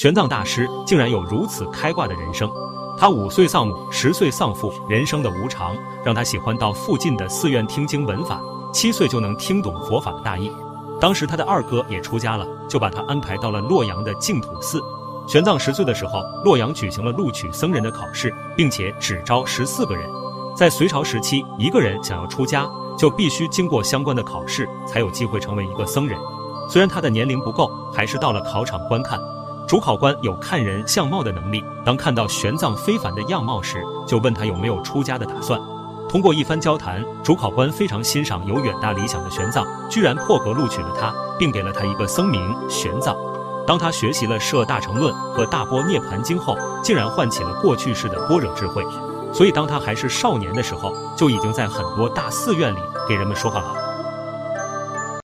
玄奘大师竟然有如此开挂的人生。他五岁丧母，十岁丧父，人生的无常让他喜欢到附近的寺院听经闻法。七岁就能听懂佛法的大意。当时他的二哥也出家了，就把他安排到了洛阳的净土寺。玄奘十岁的时候，洛阳举行了录取僧人的考试，并且只招十四个人。在隋朝时期，一个人想要出家，就必须经过相关的考试，才有机会成为一个僧人。虽然他的年龄不够，还是到了考场观看。主考官有看人相貌的能力，当看到玄奘非凡的样貌时，就问他有没有出家的打算。通过一番交谈，主考官非常欣赏有远大理想的玄奘，居然破格录取了他，并给了他一个僧名玄奘。当他学习了《摄大乘论》和《大波涅盘经》后，竟然唤起了过去式的般若智慧。所以，当他还是少年的时候，就已经在很多大寺院里给人们说法了。